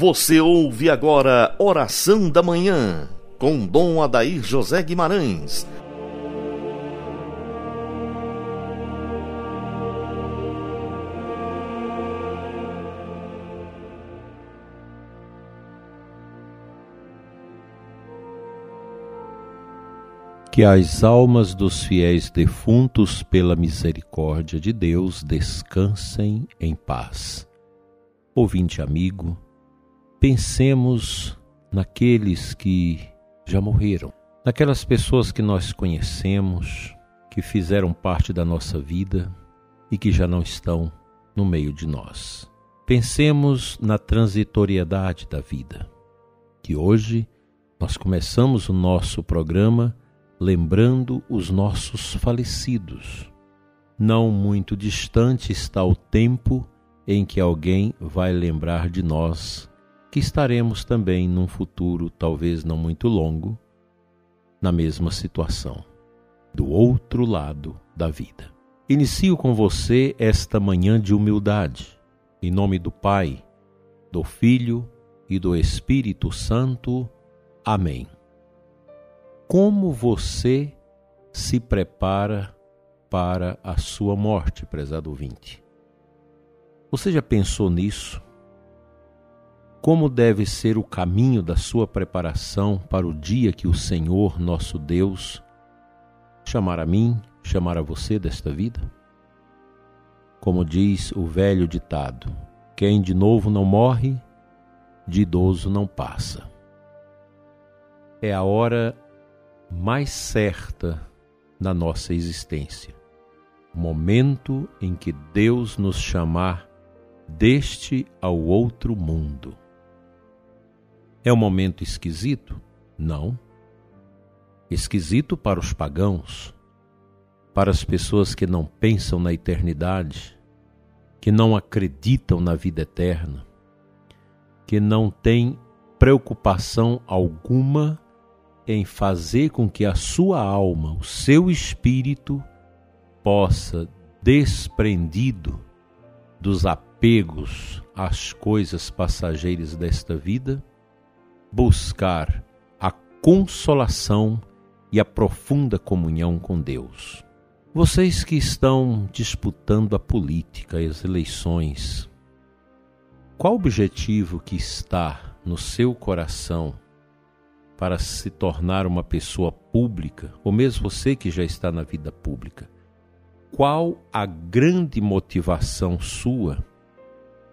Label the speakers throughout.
Speaker 1: Você ouve agora Oração da Manhã, com Dom Adair José Guimarães.
Speaker 2: Que as almas dos fiéis defuntos, pela misericórdia de Deus, descansem em paz. Ouvinte amigo, Pensemos naqueles que já morreram, naquelas pessoas que nós conhecemos, que fizeram parte da nossa vida e que já não estão no meio de nós. Pensemos na transitoriedade da vida, que hoje nós começamos o nosso programa lembrando os nossos falecidos. Não muito distante está o tempo em que alguém vai lembrar de nós que estaremos também num futuro talvez não muito longo na mesma situação, do outro lado da vida. Inicio com você esta manhã de humildade, em nome do Pai, do Filho e do Espírito Santo. Amém. Como você se prepara para a sua morte, prezado ouvinte? Você já pensou nisso? Como deve ser o caminho da sua preparação para o dia que o Senhor, nosso Deus, chamar a mim, chamar a você desta vida? Como diz o velho ditado: quem de novo não morre, de idoso não passa. É a hora mais certa da nossa existência, momento em que Deus nos chamar deste ao outro mundo. É um momento esquisito? Não. Esquisito para os pagãos, para as pessoas que não pensam na eternidade, que não acreditam na vida eterna, que não têm preocupação alguma em fazer com que a sua alma, o seu espírito, possa, desprendido dos apegos às coisas passageiras desta vida, buscar a consolação e a profunda comunhão com Deus. Vocês que estão disputando a política, as eleições, qual o objetivo que está no seu coração para se tornar uma pessoa pública, ou mesmo você que já está na vida pública? Qual a grande motivação sua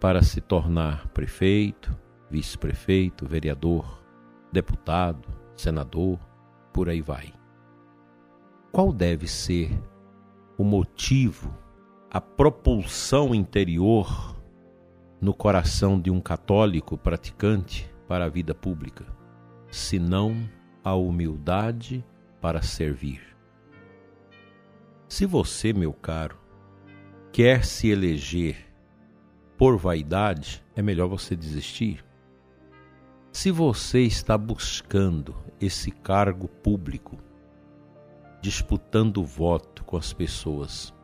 Speaker 2: para se tornar prefeito, vice-prefeito, vereador, deputado, senador, por aí vai. Qual deve ser o motivo, a propulsão interior no coração de um católico praticante para a vida pública, senão a humildade para servir? Se você, meu caro, quer se eleger por vaidade, é melhor você desistir. Se você está buscando esse cargo público, disputando voto com as pessoas,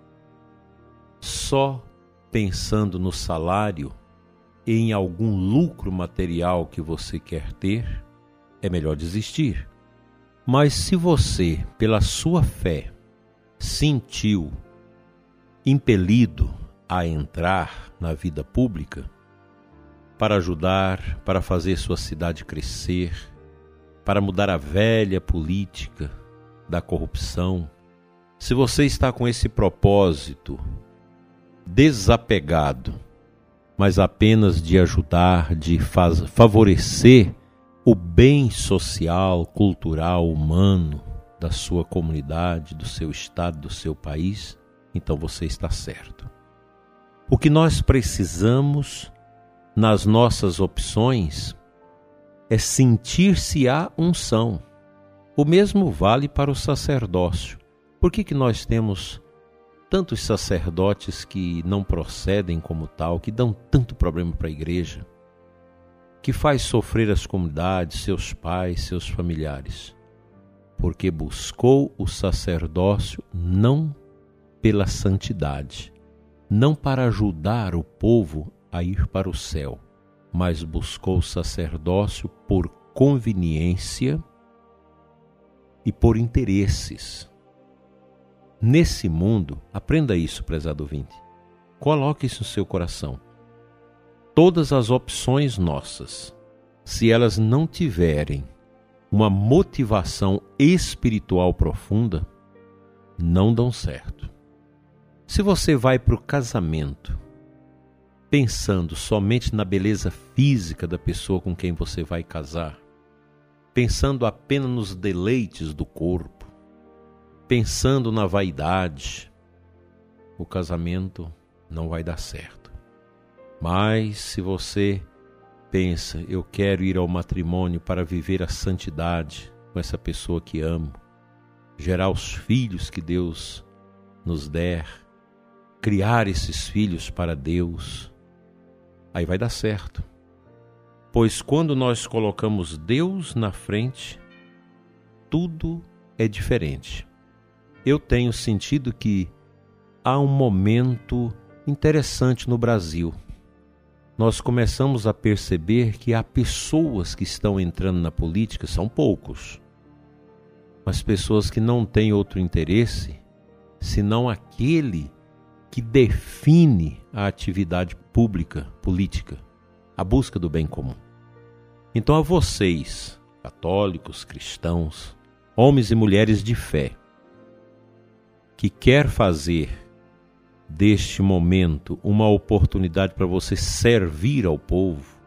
Speaker 2: só pensando no salário em algum lucro material que você quer ter, é melhor desistir. Mas se você, pela sua fé, sentiu impelido a entrar na vida pública, para ajudar, para fazer sua cidade crescer, para mudar a velha política da corrupção. Se você está com esse propósito desapegado, mas apenas de ajudar, de favorecer o bem social, cultural, humano da sua comunidade, do seu estado, do seu país, então você está certo. O que nós precisamos nas nossas opções é sentir-se a unção. O mesmo vale para o sacerdócio. Por que, que nós temos tantos sacerdotes que não procedem como tal, que dão tanto problema para a igreja, que faz sofrer as comunidades, seus pais, seus familiares? Porque buscou o sacerdócio não pela santidade, não para ajudar o povo a ir para o céu, mas buscou o sacerdócio por conveniência e por interesses. Nesse mundo, aprenda isso, prezado ouvinte. Coloque isso no seu coração. Todas as opções nossas, se elas não tiverem uma motivação espiritual profunda, não dão certo. Se você vai para o casamento pensando somente na beleza física da pessoa com quem você vai casar, pensando apenas nos deleites do corpo, pensando na vaidade, o casamento não vai dar certo. Mas se você pensa, eu quero ir ao matrimônio para viver a santidade com essa pessoa que amo, gerar os filhos que Deus nos der, criar esses filhos para Deus, aí vai dar certo. Pois quando nós colocamos Deus na frente, tudo é diferente. Eu tenho sentido que há um momento interessante no Brasil. Nós começamos a perceber que há pessoas que estão entrando na política, são poucos, mas pessoas que não têm outro interesse senão aquele que define a atividade pública, política, a busca do bem comum. Então, a vocês, católicos, cristãos, homens e mulheres de fé, que quer fazer deste momento uma oportunidade para você servir ao povo,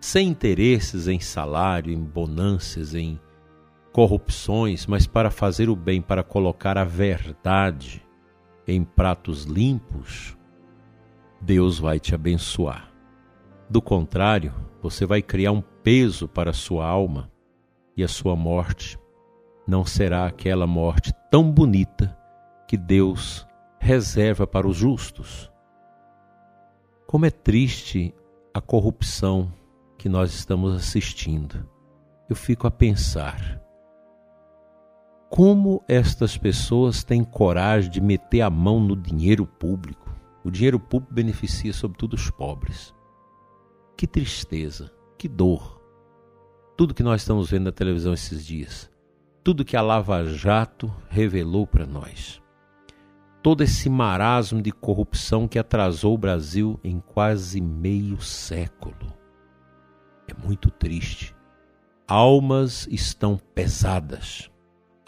Speaker 2: sem interesses em salário, em bonanças, em corrupções, mas para fazer o bem, para colocar a verdade em pratos limpos, Deus vai te abençoar. Do contrário, você vai criar um peso para a sua alma e a sua morte não será aquela morte tão bonita que Deus reserva para os justos. Como é triste a corrupção que nós estamos assistindo. Eu fico a pensar como estas pessoas têm coragem de meter a mão no dinheiro público? O dinheiro público beneficia sobretudo os pobres. Que tristeza, que dor. Tudo que nós estamos vendo na televisão esses dias, tudo que a Lava Jato revelou para nós. Todo esse marasmo de corrupção que atrasou o Brasil em quase meio século. É muito triste. Almas estão pesadas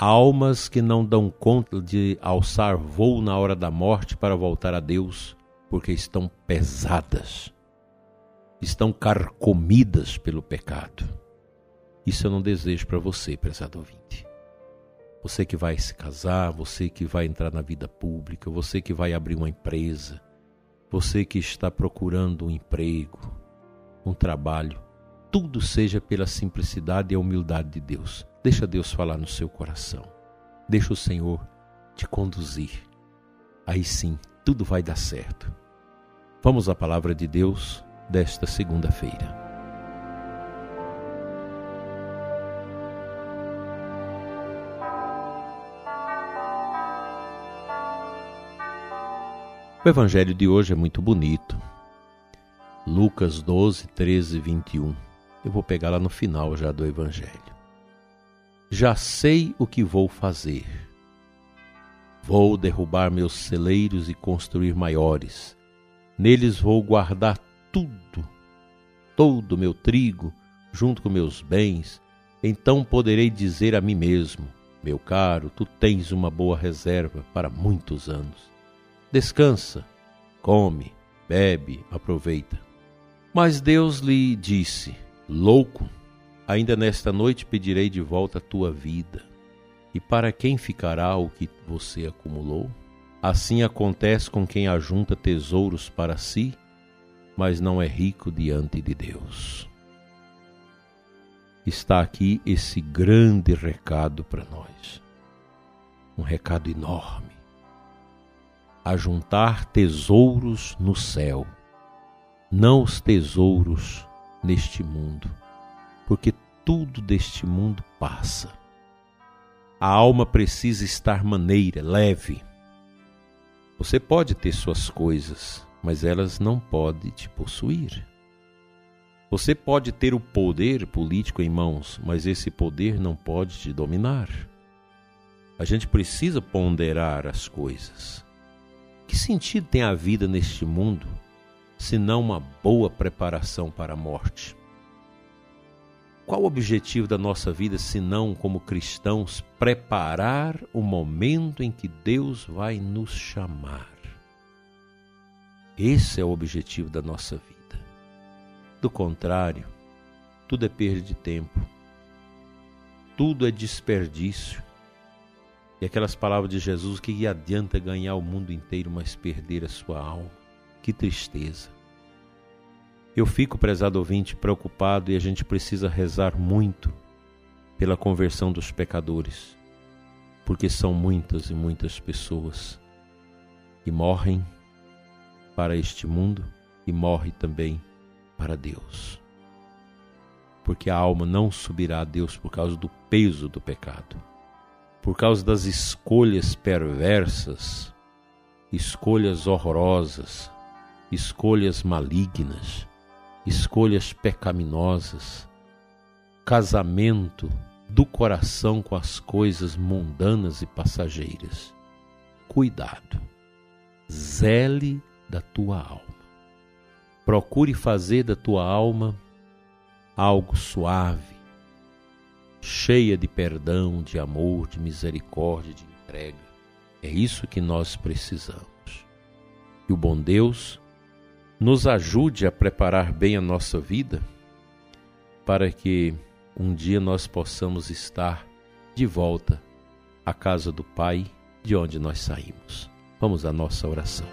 Speaker 2: almas que não dão conta de alçar voo na hora da morte para voltar a Deus, porque estão pesadas, estão carcomidas pelo pecado. Isso eu não desejo para você, prezado ouvinte. Você que vai se casar, você que vai entrar na vida pública, você que vai abrir uma empresa, você que está procurando um emprego, um trabalho, tudo seja pela simplicidade e humildade de Deus. Deixa Deus falar no seu coração. Deixa o Senhor te conduzir. Aí sim, tudo vai dar certo. Vamos à palavra de Deus desta segunda-feira. O evangelho de hoje é muito bonito. Lucas 12, 13 21. Eu vou pegar lá no final já do evangelho. Já sei o que vou fazer. Vou derrubar meus celeiros e construir maiores. Neles vou guardar tudo, todo o meu trigo, junto com meus bens. Então poderei dizer a mim mesmo: Meu caro, tu tens uma boa reserva para muitos anos. Descansa, come, bebe, aproveita. Mas Deus lhe disse: Louco, Ainda nesta noite pedirei de volta a tua vida. E para quem ficará o que você acumulou? Assim acontece com quem ajunta tesouros para si, mas não é rico diante de Deus. Está aqui esse grande recado para nós. Um recado enorme. Ajuntar tesouros no céu, não os tesouros neste mundo porque tudo deste mundo passa. A alma precisa estar maneira, leve. Você pode ter suas coisas, mas elas não podem te possuir. Você pode ter o poder político em mãos, mas esse poder não pode te dominar. A gente precisa ponderar as coisas. Que sentido tem a vida neste mundo se não uma boa preparação para a morte? Qual o objetivo da nossa vida se não, como cristãos, preparar o momento em que Deus vai nos chamar? Esse é o objetivo da nossa vida. Do contrário, tudo é perda de tempo, tudo é desperdício. E aquelas palavras de Jesus que adianta ganhar o mundo inteiro, mas perder a sua alma. Que tristeza. Eu fico, prezado ouvinte, preocupado e a gente precisa rezar muito pela conversão dos pecadores, porque são muitas e muitas pessoas que morrem para este mundo e morrem também para Deus. Porque a alma não subirá a Deus por causa do peso do pecado, por causa das escolhas perversas, escolhas horrorosas, escolhas malignas escolhas pecaminosas, casamento do coração com as coisas mundanas e passageiras. Cuidado, zele da tua alma. Procure fazer da tua alma algo suave, cheia de perdão, de amor, de misericórdia, de entrega. É isso que nós precisamos. E o bom Deus nos ajude a preparar bem a nossa vida para que um dia nós possamos estar de volta à casa do Pai de onde nós saímos. Vamos à nossa oração.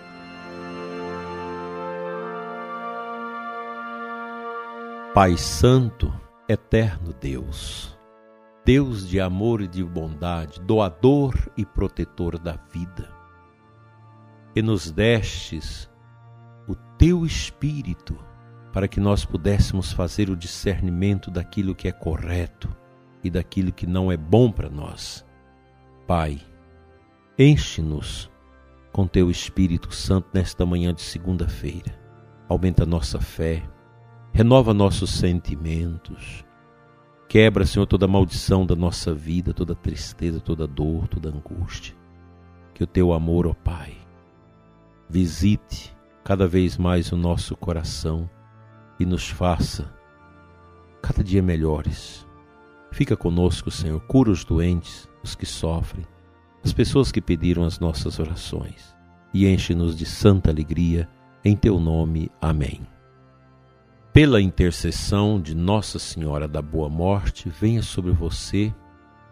Speaker 2: Pai Santo, eterno Deus, Deus de amor e de bondade, doador e protetor da vida, que nos destes teu espírito para que nós pudéssemos fazer o discernimento daquilo que é correto e daquilo que não é bom para nós. Pai, enche-nos com teu Espírito Santo nesta manhã de segunda-feira. Aumenta nossa fé, renova nossos sentimentos. Quebra, Senhor, toda maldição da nossa vida, toda tristeza, toda dor, toda angústia. Que o teu amor, ó Pai, visite cada vez mais o nosso coração e nos faça cada dia melhores. Fica conosco, Senhor, cura os doentes, os que sofrem, as pessoas que pediram as nossas orações e enche-nos de santa alegria em teu nome. Amém. Pela intercessão de Nossa Senhora da Boa Morte, venha sobre você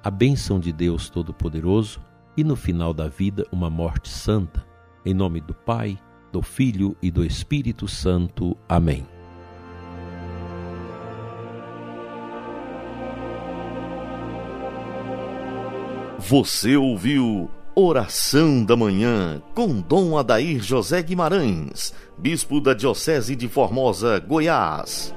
Speaker 2: a bênção de Deus Todo-Poderoso e no final da vida uma morte santa. Em nome do Pai, do Filho e do Espírito Santo. Amém.
Speaker 1: Você ouviu Oração da Manhã com Dom Adair José Guimarães, Bispo da Diocese de Formosa, Goiás.